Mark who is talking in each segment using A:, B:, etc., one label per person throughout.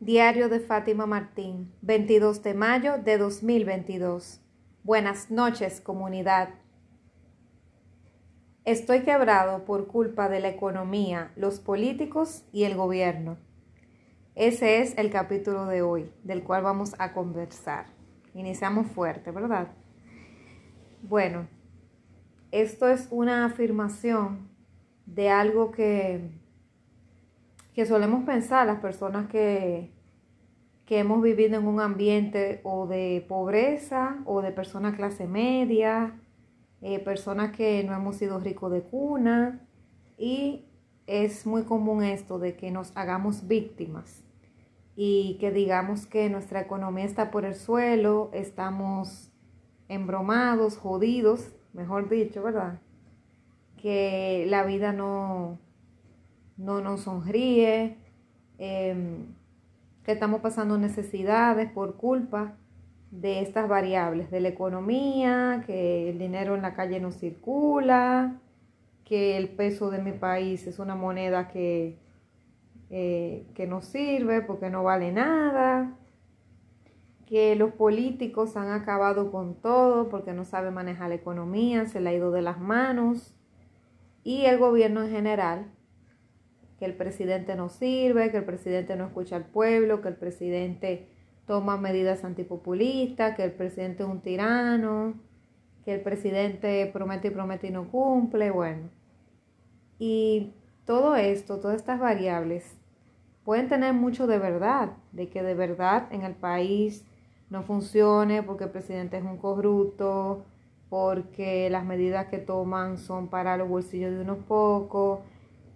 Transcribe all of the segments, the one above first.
A: Diario de Fátima Martín, 22 de mayo de 2022. Buenas noches, comunidad. Estoy quebrado por culpa de la economía, los políticos y el gobierno. Ese es el capítulo de hoy, del cual vamos a conversar. Iniciamos fuerte, ¿verdad? Bueno, esto es una afirmación de algo que que solemos pensar las personas que, que hemos vivido en un ambiente o de pobreza o de personas clase media, eh, personas que no hemos sido ricos de cuna y es muy común esto de que nos hagamos víctimas y que digamos que nuestra economía está por el suelo, estamos embromados, jodidos, mejor dicho, ¿verdad? Que la vida no, no nos sonríe, em, que estamos pasando necesidades por culpa de estas variables, de la economía, que el dinero en la calle no circula, que el peso de mi país es una moneda que, eh, que no sirve porque no vale nada, que los políticos han acabado con todo porque no saben manejar la economía, se le ha ido de las manos, y el gobierno en general que el presidente no sirve, que el presidente no escucha al pueblo, que el presidente toma medidas antipopulistas, que el presidente es un tirano, que el presidente promete y promete y no cumple, bueno. Y todo esto, todas estas variables, pueden tener mucho de verdad, de que de verdad en el país no funcione porque el presidente es un corrupto, porque las medidas que toman son para los bolsillos de unos pocos,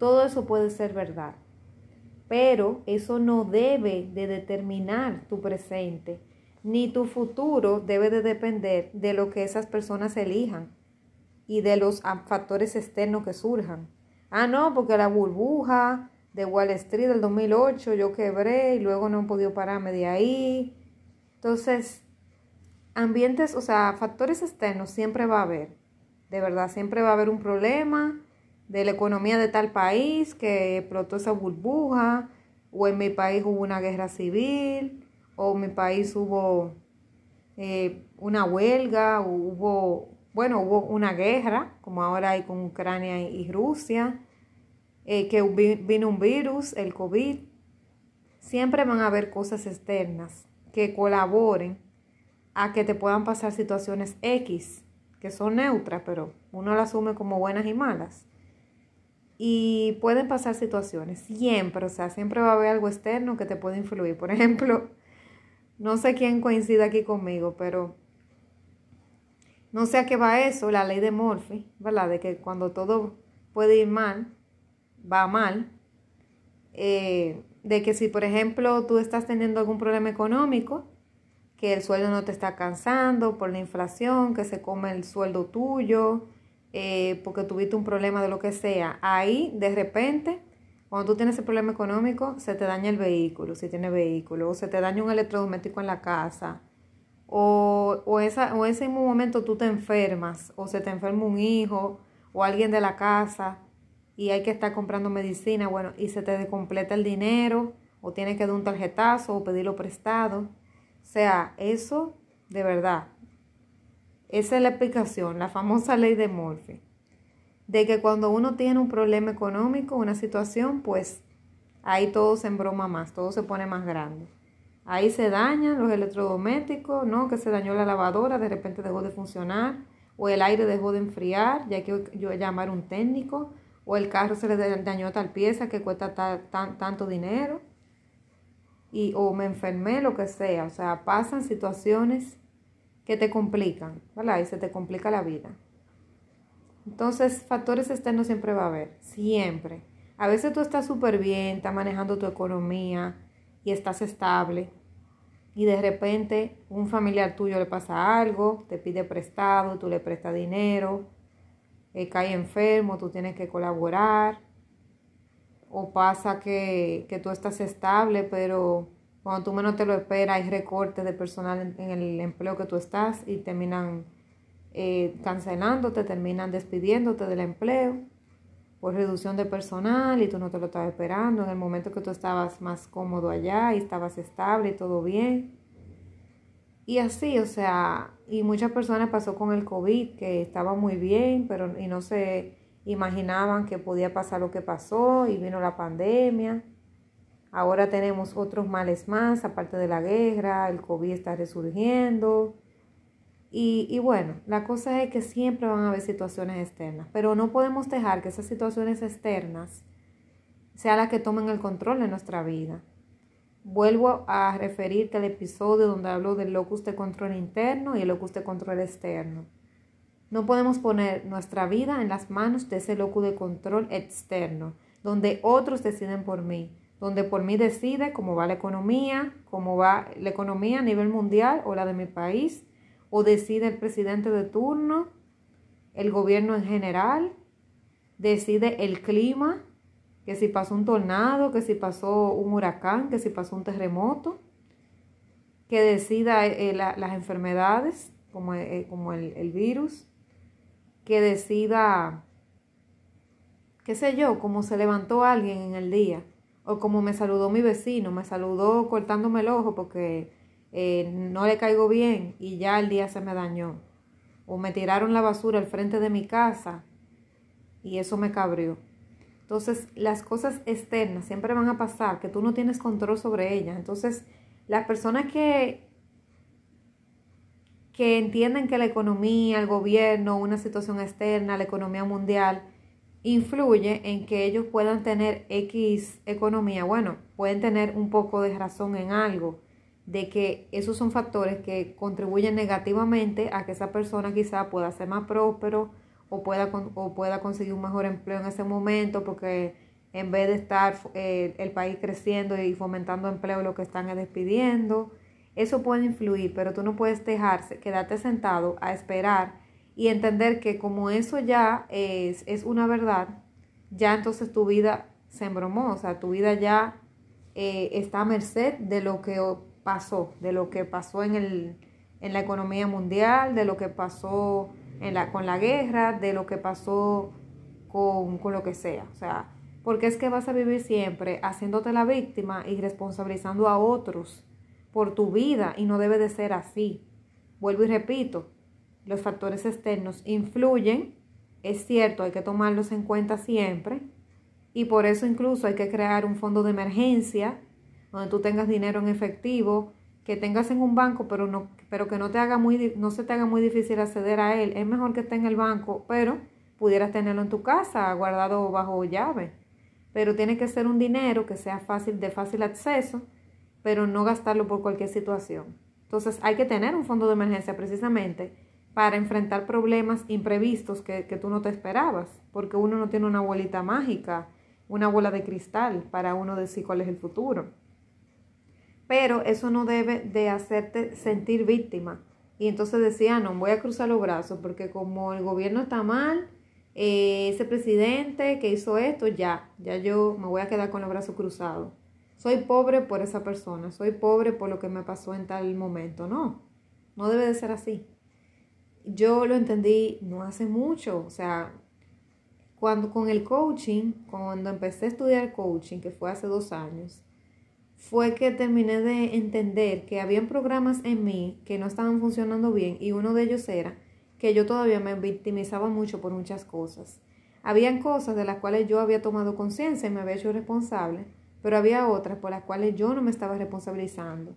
A: todo eso puede ser verdad, pero eso no debe de determinar tu presente, ni tu futuro debe de depender de lo que esas personas elijan y de los factores externos que surjan. Ah, no, porque la burbuja de Wall Street del 2008 yo quebré y luego no he podido pararme de ahí. Entonces, ambientes, o sea, factores externos siempre va a haber. De verdad, siempre va a haber un problema de la economía de tal país que explotó esa burbuja, o en mi país hubo una guerra civil, o en mi país hubo eh, una huelga, hubo, bueno, hubo una guerra, como ahora hay con Ucrania y Rusia, eh, que vino un virus, el COVID. Siempre van a haber cosas externas que colaboren a que te puedan pasar situaciones X, que son neutras, pero uno las asume como buenas y malas. Y pueden pasar situaciones, siempre, o sea, siempre va a haber algo externo que te puede influir. Por ejemplo, no sé quién coincide aquí conmigo, pero no sé a qué va eso, la ley de Murphy, ¿verdad? De que cuando todo puede ir mal, va mal. Eh, de que si, por ejemplo, tú estás teniendo algún problema económico, que el sueldo no te está alcanzando por la inflación, que se come el sueldo tuyo, eh, porque tuviste un problema de lo que sea, ahí de repente, cuando tú tienes ese problema económico, se te daña el vehículo, si tienes vehículo, o se te daña un electrodoméstico en la casa, o, o, esa, o ese mismo momento tú te enfermas, o se te enferma un hijo, o alguien de la casa, y hay que estar comprando medicina, bueno, y se te completa el dinero, o tienes que dar un tarjetazo, o pedirlo prestado. O sea, eso de verdad esa es la explicación, la famosa ley de Murphy. De que cuando uno tiene un problema económico, una situación, pues ahí todo se embroma más, todo se pone más grande. Ahí se dañan los electrodomésticos, ¿no? Que se dañó la lavadora, de repente dejó de funcionar, o el aire dejó de enfriar, ya que yo llamar un técnico, o el carro se le dañó tal pieza que cuesta tanto dinero, y, o me enfermé, lo que sea. O sea, pasan situaciones que te complican, ¿verdad? Y se te complica la vida. Entonces, factores externos siempre va a haber, siempre. A veces tú estás súper bien, estás manejando tu economía y estás estable. Y de repente un familiar tuyo le pasa algo, te pide prestado, tú le prestas dinero, eh, cae enfermo, tú tienes que colaborar. O pasa que, que tú estás estable, pero cuando tú menos te lo esperas, hay recortes de personal en, el empleo que tú estás y terminan eh, cancelándote, terminan despidiéndote del empleo. por reducción de personal y tú no te lo estabas esperando en el momento que tú estabas más cómodo allá y estabas estable y todo bien. Y así, o sea, y muchas personas pasó con el COVID que estaba muy bien, pero y no se imaginaban que podía pasar lo que pasó y vino la pandemia. Ahora tenemos otros males más, aparte de la guerra, el COVID está resurgiendo. Y, y, bueno, la cosa es que siempre van a haber situaciones externas, pero no podemos dejar que esas situaciones externas sean las que tomen el control de nuestra vida. Vuelvo a referirte al episodio donde hablo del locus de control interno y el locus de control externo. No podemos poner nuestra vida en las manos de ese locus de control externo, donde otros deciden por mí, donde por mí decide cómo va la economía, cómo va la economía a nivel mundial o la de mi país, o decide el presidente de turno, el gobierno en general, decide el clima, que si pasó un tornado, que si pasó un huracán, que si pasó un terremoto, que decida eh, las enfermedades como, eh, como el, el, virus, que decida, qué sé yo, cómo se levantó alguien en el día, o como me saludó mi vecino, me saludó cortándome el ojo porque eh, no le caigo bien y ya el día se me dañó, o me tiraron la basura al frente de mi casa y eso me cabrió. Entonces, las cosas externas siempre van a pasar, que tú no tienes control sobre ellas. Entonces, las personas que, que entienden que la economía, el gobierno, una situación externa, la economía mundial, influye en que ellos puedan tener X economía, bueno, pueden tener un poco de razón en algo, de que esos son factores que contribuyen negativamente a que esa persona quizá pueda ser más próspero, o pueda, o pueda conseguir un mejor empleo en ese momento porque en vez de estar eh, el país creciendo y fomentando empleo, lo que están es despidiendo. Eso puede influir, pero tú no puedes dejarse, quedarte sentado a esperar y entender que como eso ya es, es una verdad, ya entonces tu vida se embromó, o sea, tu vida ya eh, está a merced de lo que pasó, de lo que pasó en, el, en la economía mundial, de lo que pasó con la guerra, de lo que pasó con, con lo que sea. O sea, porque es que vas a vivir siempre haciéndote la víctima y responsabilizando a otros por tu vida y no debe de ser así. Vuelvo y repito, los factores externos influyen, es cierto, hay que tomarlos en cuenta siempre y por eso incluso hay que crear un fondo de emergencia donde tú tengas dinero en efectivo que tengas en un banco, pero no, pero que no te haga muy, no se te haga muy difícil acceder a él. Es mejor que esté en el banco, pero pudieras tenerlo en tu casa, guardado bajo llave. Pero tiene que ser un dinero que sea fácil, de fácil acceso, pero no gastarlo por cualquier situación. Entonces hay que tener un fondo de emergencia precisamente para enfrentar problemas imprevistos que, que tú no te esperabas, porque uno no tiene una bolita mágica, una bola de cristal para uno decir cuál es el futuro pero eso no debe de hacerte sentir víctima. Y entonces decía, no, voy a cruzar los brazos porque como el gobierno está mal, eh, ese presidente que hizo esto, ya, ya yo me voy a quedar con los brazos cruzados. Soy pobre por esa persona, soy pobre por lo que me pasó en tal momento. No, no debe de ser así. Yo lo entendí no hace mucho, o sea, cuando con el coaching, cuando empecé a estudiar coaching, que fue hace dos años, fue que terminé de entender que habían programas en mí que no estaban funcionando bien y uno de ellos era que yo todavía me victimizaba mucho por muchas cosas. Habían cosas de las cuales yo había tomado conciencia y me había hecho responsable, pero había otras por las cuales yo no me estaba responsabilizando.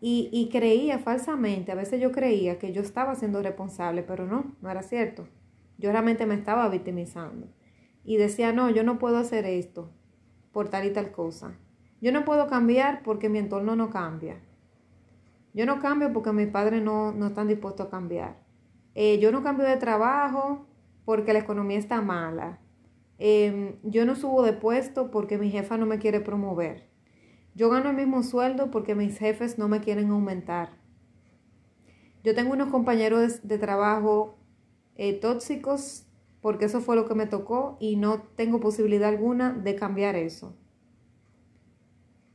A: Y, y creía falsamente, a veces yo creía que yo estaba siendo responsable, pero no, no era cierto. Yo realmente me estaba victimizando. Y decía, no, yo no puedo hacer esto por tal y tal cosa yo no puedo cambiar porque mi entorno no cambia. Yo no cambio porque mis padres no, no están dispuestos a cambiar. Eh, yo no cambio de trabajo porque la economía está mala. Em, yo no subo de puesto porque mi jefa no me quiere promover. Yo gano el mismo sueldo porque mis jefes no me quieren aumentar. Yo tengo unos compañeros de, trabajo eh, tóxicos porque eso fue lo que me tocó y no tengo posibilidad alguna de cambiar eso.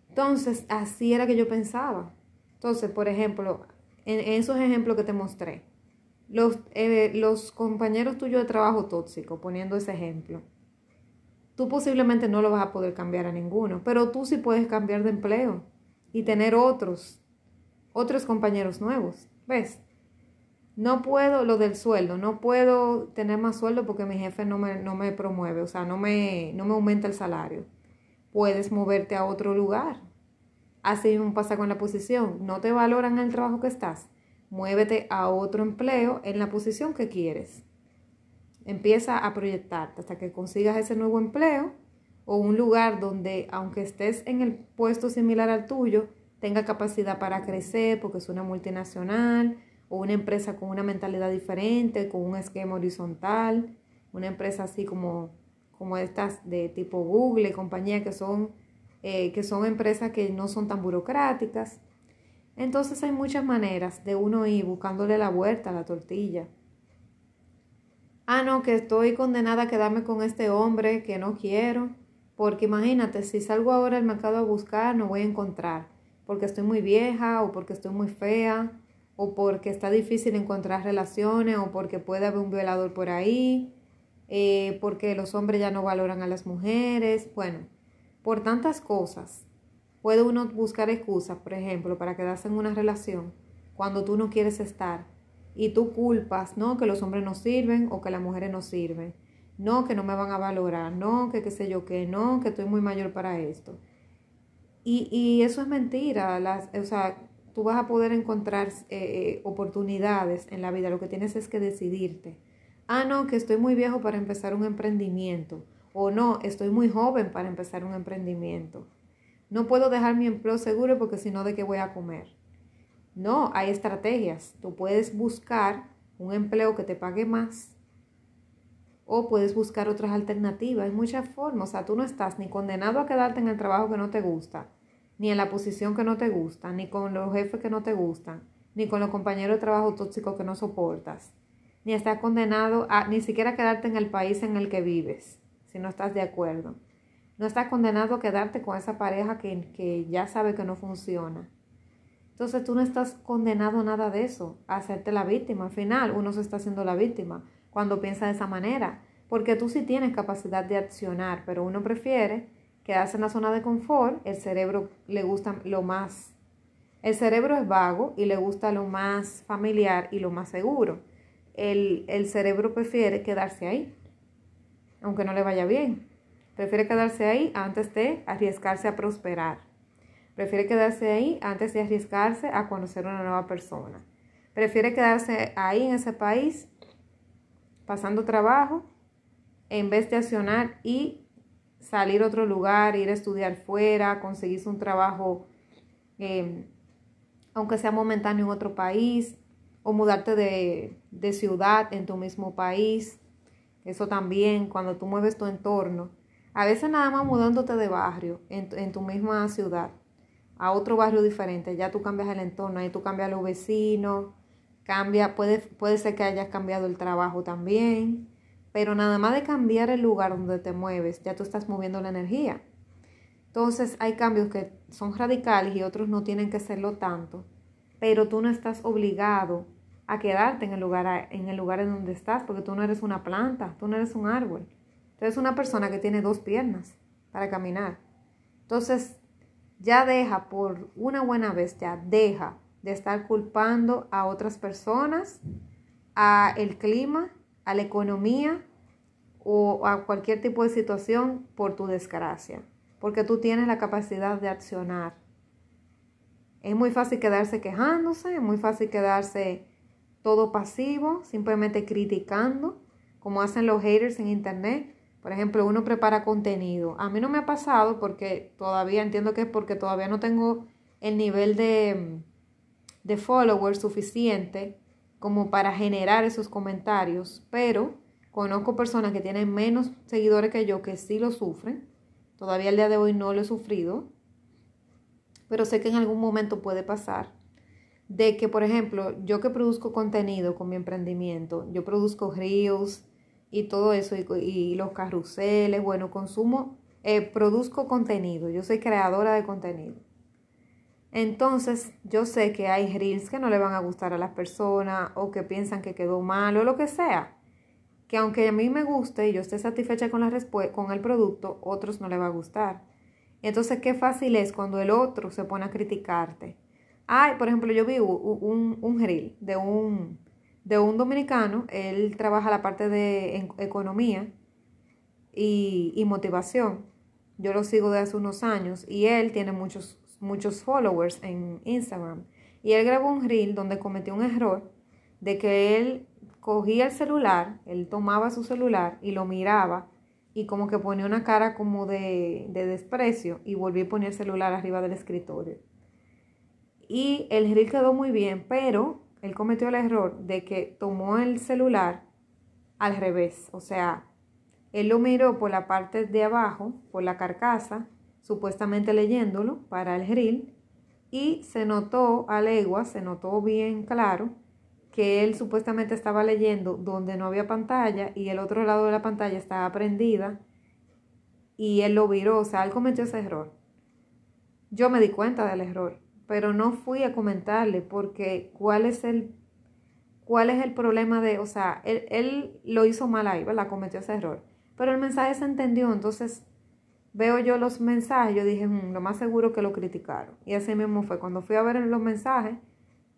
A: Entonces, así era que yo pensaba. Entonces, por ejemplo, en, esos ejemplos que te mostré, los, eh, los compañeros tuyos de trabajo tóxico, poniendo ese ejemplo, tú posiblemente no lo vas a poder cambiar a ninguno, pero tú sí puedes cambiar de empleo y tener otros, otros compañeros nuevos, ¿ves? No puedo, lo del sueldo, no puedo tener más sueldo porque mi jefe no me, no me promueve, o sea, no me, no me aumenta el salario. Puedes moverte a otro lugar. Así mismo pasa con la posición. No te valoran el trabajo que estás. Muévete a otro empleo en la posición que quieres. Empieza a proyectarte hasta que consigas ese nuevo empleo o un lugar donde, aunque estés en el puesto similar al tuyo, tenga capacidad para crecer porque es una multinacional o una empresa con una mentalidad diferente, con un esquema horizontal, una empresa así como, como estas de tipo Google y compañía que son, eh, que son empresas que no son tan burocráticas. Entonces hay muchas maneras de uno ir buscándole la vuelta a la tortilla. Ah, no, que estoy condenada a quedarme con este hombre que no quiero. Porque imagínate, si salgo ahora al mercado a buscar, no voy a encontrar. Porque estoy muy vieja o porque estoy muy fea o porque está difícil encontrar relaciones, o porque puede haber un violador por ahí, eh, porque los hombres ya no valoran a las mujeres, bueno, por tantas cosas. Puede uno buscar excusas, por ejemplo, para quedarse en una relación cuando tú no quieres estar y tú culpas, no, que los hombres no sirven o que las mujeres no sirven, no, que no me van a valorar, no, que qué sé yo qué, no, que estoy muy mayor para esto. Y, y eso es mentira, las, o sea, tú vas a poder encontrar eh, eh, oportunidades en la vida. Lo que tienes es que decidirte. Ah, no, que estoy muy viejo para empezar un emprendimiento. O no, estoy muy joven para empezar un emprendimiento. No puedo dejar mi empleo seguro porque si no, ¿de qué voy a comer? No, hay estrategias. Tú puedes buscar un empleo que te pague más o puedes buscar otras alternativas. Hay muchas formas. O sea, tú no estás ni condenado a quedarte en el trabajo que no te gusta, ni en la posición que no te gusta, ni con los jefes que no te gustan, ni con los compañeros de trabajo tóxicos que no soportas, ni estás condenado a ni siquiera quedarte en el país en el que vives, si no estás de acuerdo. No estás condenado a quedarte con esa pareja que, que ya sabe que no funciona. Entonces tú no estás condenado a nada de eso, a hacerte la víctima. Al final uno se está haciendo la víctima cuando piensa de esa manera, porque tú sí tienes capacidad de accionar, pero uno prefiere quedarse en la zona de confort, el cerebro le gusta lo más, el cerebro es vago y le gusta lo más familiar y lo más seguro. El, el cerebro prefiere quedarse ahí, aunque no le vaya bien. Prefiere quedarse ahí antes de arriesgarse a prosperar. Prefiere quedarse ahí antes de arriesgarse a conocer una nueva persona. Prefiere quedarse ahí en ese país pasando trabajo en vez de accionar y salir a otro lugar, ir a estudiar fuera, conseguirse un trabajo, em, aunque sea momentáneo en otro país, o mudarte de, de, ciudad en tu mismo país. Eso también, cuando tú mueves tu entorno. A veces nada más mudándote de barrio en, en tu misma ciudad a otro barrio diferente, ya tú cambias el entorno, ahí tú cambias los vecinos, cambia, puede, puede ser que hayas cambiado el trabajo también. Pero nada más de cambiar el lugar donde te mueves, ya tú estás moviendo la energía. Entonces hay cambios que son radicales y otros no tienen que serlo tanto, pero tú no estás obligado a quedarte en el lugar en el lugar en donde estás, porque tú no eres una planta, tú no eres un árbol. Tú eres una persona que tiene dos piernas para caminar. Entonces, ya deja por una buena vez, ya deja de estar culpando a otras personas, a el clima, a la economía o a cualquier tipo de situación por tu desgracia, porque tú tienes la capacidad de accionar. Es muy fácil quedarse quejándose, es muy fácil quedarse todo pasivo, simplemente criticando, como hacen los haters en internet. Por ejemplo, uno prepara contenido. A mí no me ha pasado porque todavía entiendo que es porque todavía no tengo el nivel de, de followers suficiente como para generar esos comentarios, pero conozco personas que tienen menos seguidores que yo que sí lo sufren. Todavía el día de hoy no lo he sufrido, pero sé que en algún momento puede pasar. De que, por ejemplo, yo que produzco contenido con mi emprendimiento, yo produzco reels y todo eso, y, los carruseles, bueno, consumo, eh, produzco contenido, yo soy creadora de contenido. Entonces, yo sé que hay reels que no le van a gustar a las personas o que piensan que quedó mal o lo que sea. que aunque a mí me guste y yo esté satisfecha con, la con el producto, otros no le va a gustar. entonces, qué fácil es cuando el otro se pone a criticarte. Ay, por ejemplo, yo vi un, un grill de un, de un dominicano, él trabaja la parte de economía y, y motivación. Yo lo sigo desde hace unos años y él tiene muchos, muchos followers en Instagram. Y él grabó un reel donde cometió un error de que él cogía el celular, él tomaba su celular y lo miraba y como que ponía una cara como de, de desprecio y volvió a poner el celular arriba del escritorio. Y el reel quedó muy bien, pero él cometió el error de que tomó el celular al revés, o sea, él lo miró por la parte de abajo, por la carcasa, supuestamente leyéndolo para el grill, y se notó a legua, se notó bien claro, que él supuestamente estaba leyendo donde no había pantalla y el otro lado de la pantalla estaba prendida y él lo viró, o sea, él cometió ese error. Yo me di cuenta del error, pero no fui a comentarle porque cuál es el, cuál es el problema de, o sea, él, él lo hizo mal ahí, ¿verdad? Cometió ese error pero el mensaje se entendió, entonces veo yo los mensajes, yo dije, mm, lo más seguro que lo criticaron. Y así mismo fue, cuando fui a ver los mensajes,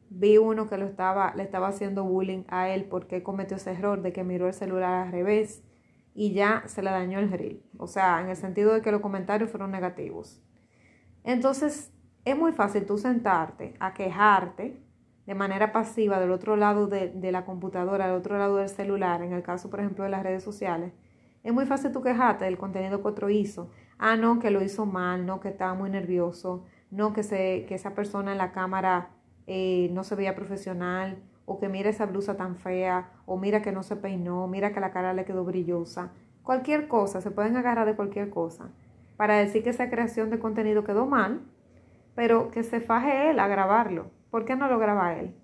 A: vi uno que lo estaba, le estaba haciendo bullying a él porque cometió ese error de que miró el celular al revés y ya se le dañó el grill. O sea, en el sentido de que los comentarios fueron negativos. Entonces, es muy fácil tú sentarte a quejarte de manera pasiva del otro lado de, la computadora, del otro lado del celular, en el caso, por ejemplo, de las redes sociales, es muy fácil tú quejarte del contenido que otro hizo. Ah, no, que lo hizo mal, no, que estaba muy nervioso, no, que, se, que esa persona en la cámara eh, no se veía profesional, o que mira esa blusa tan fea, o mira que no se peinó, mira que la cara le quedó brillosa. Cualquier cosa, se pueden agarrar de cualquier cosa para decir que esa creación de contenido quedó mal, pero que se faje él a grabarlo. ¿Por qué no lo graba él?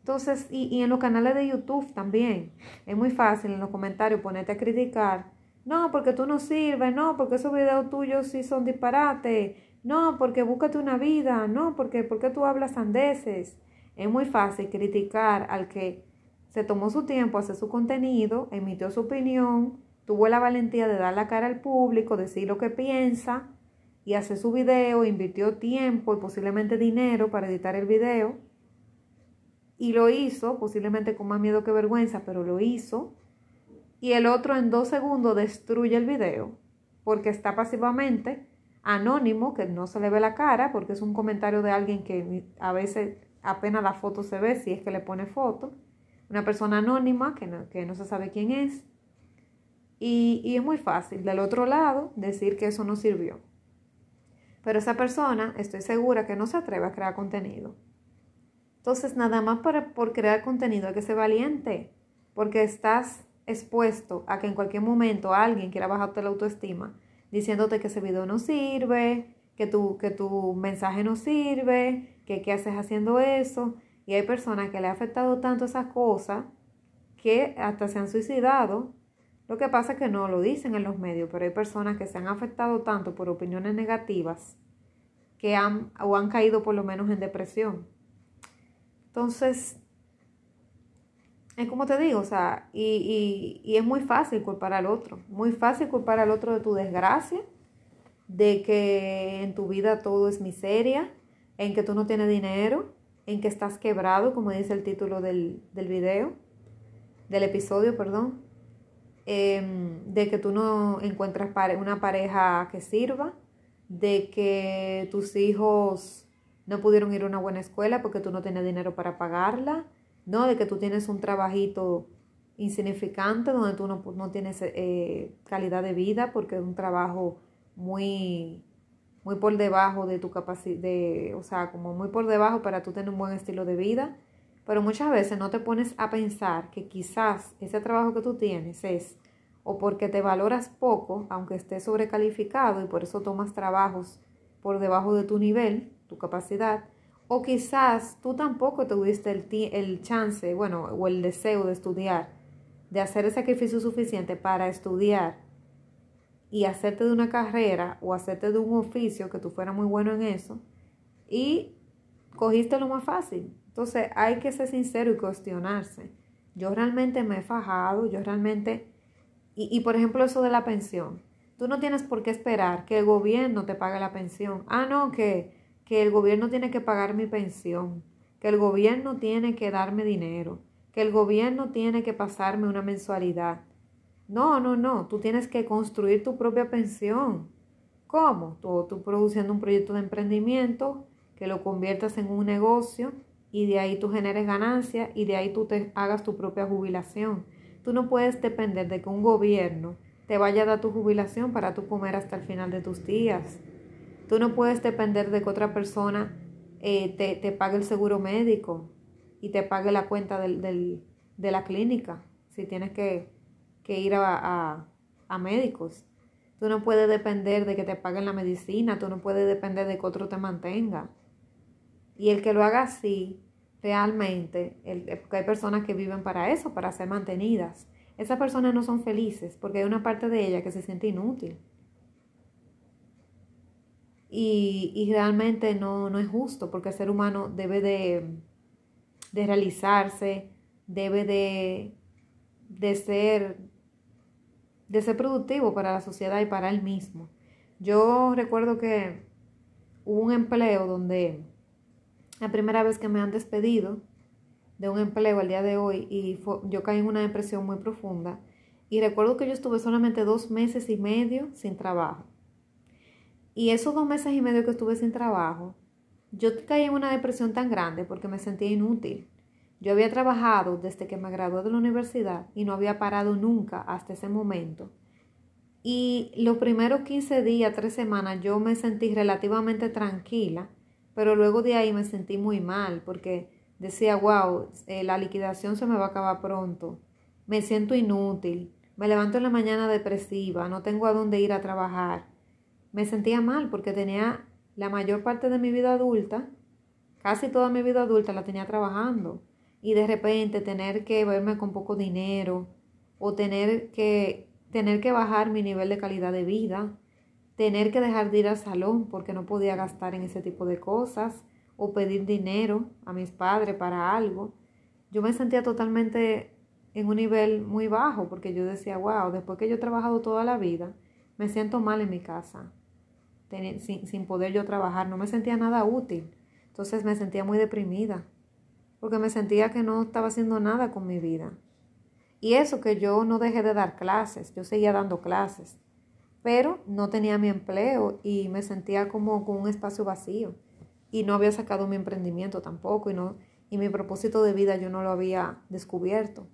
A: Entonces, y, en los canales de YouTube también, es muy fácil en los comentarios ponerte a criticar. No, porque tú no sirves, no, porque esos videos tuyos sí son disparate, no, porque búscate una vida, no, porque, porque tú hablas andeses. Es muy fácil criticar al que se tomó su tiempo, hacer su contenido, emitió su opinión, tuvo la valentía de dar la cara al público, decir lo que piensa y hacer su video, invirtió tiempo y posiblemente dinero para editar el video y lo hizo, posiblemente con más miedo que vergüenza, pero lo hizo. Y el otro en dos segundos destruye el video porque está pasivamente anónimo, que no se le ve la cara, porque es un comentario de alguien que a veces apenas la foto se ve si es que le pone foto. Una persona anónima que no, que no se sabe quién es. Y, y es muy fácil del otro lado decir que eso no sirvió. Pero esa persona, estoy segura que no se atreve a crear contenido. Entonces, nada más para, por crear contenido hay que ser valiente, porque estás expuesto a que en cualquier momento alguien quiera bajarte la autoestima diciéndote que ese video no sirve, que tu, que tu mensaje no sirve, que qué haces haciendo eso. Y hay personas que le ha afectado tanto esas cosas que hasta se han suicidado. Lo que pasa es que no lo dicen en los medios, pero hay personas que se han afectado tanto por opiniones negativas que han o han caído por lo menos en depresión. Entonces, es como te digo, o sea, y, y, es muy fácil culpar al otro, muy fácil culpar al otro de tu desgracia, de que en tu vida todo es miseria, en que tú no tienes dinero, en que estás quebrado, como dice el título del, del video, del episodio, perdón, em, de que tú no encuentras una pareja que sirva, de que tus hijos no pudieron ir a una buena escuela porque tú no tienes dinero para pagarla, no de que tú tienes un trabajito insignificante donde tú no, no tienes eh, calidad de vida porque es un trabajo muy, muy por debajo de tu capacidad, o sea, como muy por debajo para tú tener un buen estilo de vida. Pero muchas veces no te pones a pensar que quizás ese trabajo que tú tienes es o porque te valoras poco, aunque estés sobrecalificado y por eso tomas trabajos por debajo de tu nivel, tu capacidad, o quizás tú tampoco tuviste el, el chance, bueno, o el deseo de estudiar, de hacer el sacrificio suficiente para estudiar y hacerte de una carrera o hacerte de un oficio que tú fueras muy bueno en eso y cogiste lo más fácil. Entonces hay que ser sincero y cuestionarse. Yo realmente me he fajado, yo realmente... Y, y por ejemplo eso de la pensión. Tú no tienes por qué esperar que el gobierno te pague la pensión. Ah, no, que, que el gobierno tiene que pagar mi pensión, que el gobierno tiene que darme dinero, que el gobierno tiene que pasarme una mensualidad. No, no, no, tú tienes que construir tu propia pensión. ¿Cómo? Tú, tú produciendo un proyecto de emprendimiento que lo conviertas en un negocio y de ahí tú generes ganancias y de ahí tú te hagas tu propia jubilación. Tú no puedes depender de que un gobierno te vaya a dar tu jubilación para tú comer hasta el final de tus días. Tú no puedes depender de que otra persona eh, te, pague el seguro médico y te pague la cuenta del, de la clínica si tienes que, ir a, a médicos. Tú no puedes depender de que te paguen la medicina, tú no puedes depender de que otro te mantenga. Y el que lo haga así, realmente, el, hay personas que viven para eso, para ser mantenidas. Esas personas no son felices porque hay una parte de ella que se siente inútil. Y, realmente no, no, es justo porque el ser humano debe de, de realizarse, debe de, de, ser, de ser productivo para la sociedad y para él mismo. Yo recuerdo que hubo un empleo donde la primera vez que me han despedido de un empleo al día de hoy y yo caí en una depresión muy profunda. Y recuerdo que yo estuve solamente dos meses y medio sin trabajo. Y esos dos meses y medio que estuve sin trabajo, yo caí en una depresión tan grande porque me sentía inútil. Yo había trabajado desde que me gradué de la universidad y no había parado nunca hasta ese momento. Y los primeros 15 días, tres semanas, yo me sentí relativamente tranquila pero luego de ahí me sentí muy mal porque decía, wow, eh, la liquidación se me va a acabar pronto, me siento inútil, me levanto en la mañana depresiva, no tengo a dónde ir a trabajar. Me sentía mal porque tenía la mayor parte de mi vida adulta, casi toda mi vida adulta la tenía trabajando. Y de repente tener que verme con poco dinero o tener que tener que bajar mi nivel de calidad de vida tener que dejar de ir al salón porque no podía gastar en ese tipo de cosas o pedir dinero a mis padres para algo. Yo me sentía totalmente en un nivel muy bajo porque yo decía, wow, después que yo he trabajado toda la vida, me siento mal en mi casa, sin, sin poder yo trabajar, no me sentía nada útil. Entonces me sentía muy deprimida porque me sentía que no estaba haciendo nada con mi vida. Y eso que yo no dejé de dar clases, yo seguía dando clases pero no tenía mi empleo y me sentía como con un espacio vacío y no había sacado mi emprendimiento tampoco y, no, y mi propósito de vida yo no lo había descubierto.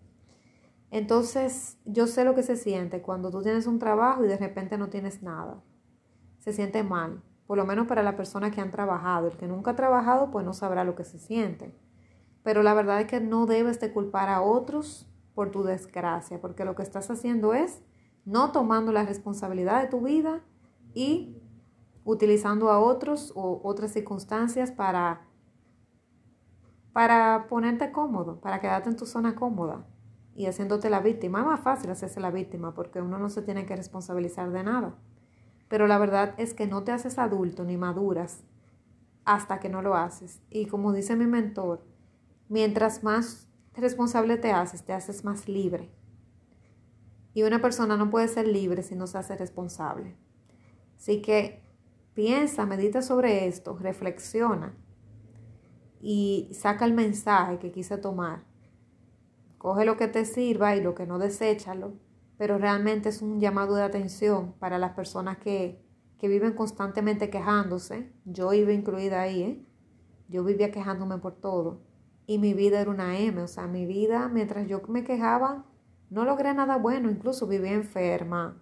A: Entonces yo sé lo que se siente cuando tú tienes un trabajo y de repente no tienes nada. Se siente mal, por lo menos para la persona que han trabajado. El que nunca ha trabajado pues no sabrá lo que se siente. Pero la verdad es que no debes de culpar a otros por tu desgracia, porque lo que estás haciendo es no tomando la responsabilidad de tu vida y utilizando a otros o otras circunstancias para, para ponerte cómodo, para quedarte en tu zona cómoda y haciéndote la víctima. Es más fácil hacerse la víctima porque uno no se tiene que responsabilizar de nada. Pero la verdad es que no te haces adulto ni maduras hasta que no lo haces. Y como dice mi mentor, mientras más responsable te haces, te haces más libre. Y una persona no puede ser libre si no se hace responsable. Así que piensa, medita sobre esto, reflexiona y saca el mensaje que quise tomar. Coge lo que te sirva y lo que no deséchalo, pero realmente es un llamado de atención para las personas que, que viven constantemente quejándose. Yo iba incluida ahí, ¿eh? Yo vivía quejándome por todo. Y mi vida era una M, o sea, mi vida, mientras yo me quejaba, no logré nada bueno, incluso vivía enferma,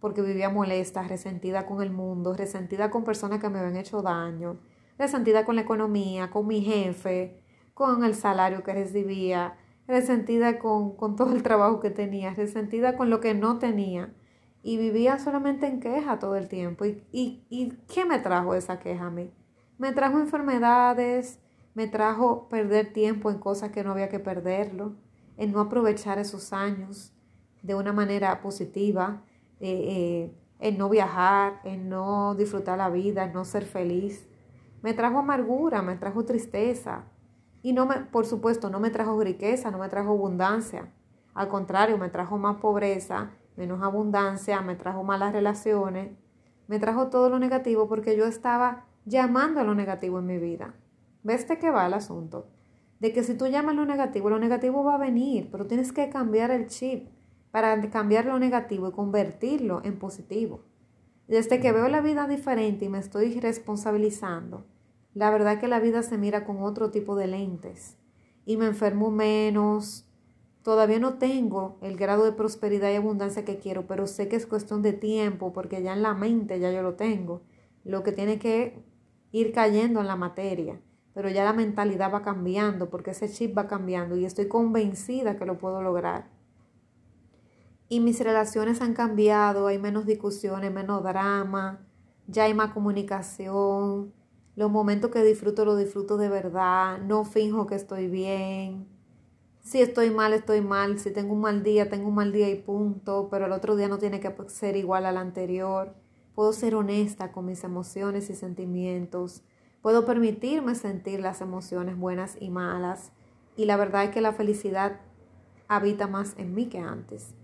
A: porque vivía molesta, resentida con el mundo, resentida con personas que me habían hecho daño, resentida con la economía, con mi jefe, con el salario que recibía, resentida con, todo el trabajo que tenía, resentida con lo que no tenía. Y vivía solamente en queja todo el tiempo. ¿Y, y, y qué me trajo esa queja a mí? Me trajo enfermedades, me trajo perder tiempo en cosas que no había que perderlo en no aprovechar esos años de una manera positiva, eh, eh, en no viajar, en no disfrutar la vida, en no ser feliz. Me trajo amargura, me trajo tristeza. Y no me, por supuesto, no me trajo riqueza, no me trajo abundancia. Al contrario, me trajo más pobreza, menos abundancia, me trajo malas relaciones, me trajo todo lo negativo porque yo estaba llamando a lo negativo en mi vida. ¿Ves de qué va el asunto? De que si tú llamas lo negativo, lo negativo va a venir, pero tienes que cambiar el chip para cambiar lo negativo y convertirlo en positivo. Desde que veo la vida diferente y me estoy responsabilizando, la verdad que la vida se mira con otro tipo de lentes y me enfermo menos. Todavía no tengo el grado de prosperidad y abundancia que quiero, pero sé que es cuestión de tiempo porque ya en la mente ya yo lo tengo. Lo que tiene que ir cayendo en la materia, pero ya la mentalidad va cambiando porque ese chip va cambiando y estoy convencida que lo puedo lograr. Y mis relaciones han cambiado, hay menos discusiones, menos drama, ya hay más comunicación, los momentos que disfruto los disfruto de verdad, no finjo que estoy bien. Si estoy mal, estoy mal. Si tengo un mal día, tengo un mal día y punto. Pero el otro día no tiene que ser igual al anterior. Puedo ser honesta con mis emociones y sentimientos. Puedo permitirme sentir las emociones buenas y malas. Y la verdad es que la felicidad habita más en mí que antes.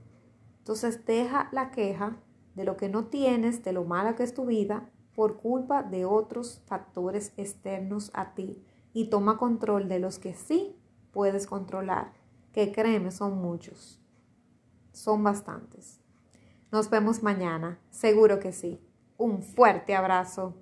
A: Entonces deja la queja de lo que no tienes, de lo mala que es tu vida por culpa de otros factores externos a ti y toma control de los que sí puedes controlar, que créeme, son muchos, son bastantes. Nos vemos mañana, seguro que sí. Un fuerte abrazo.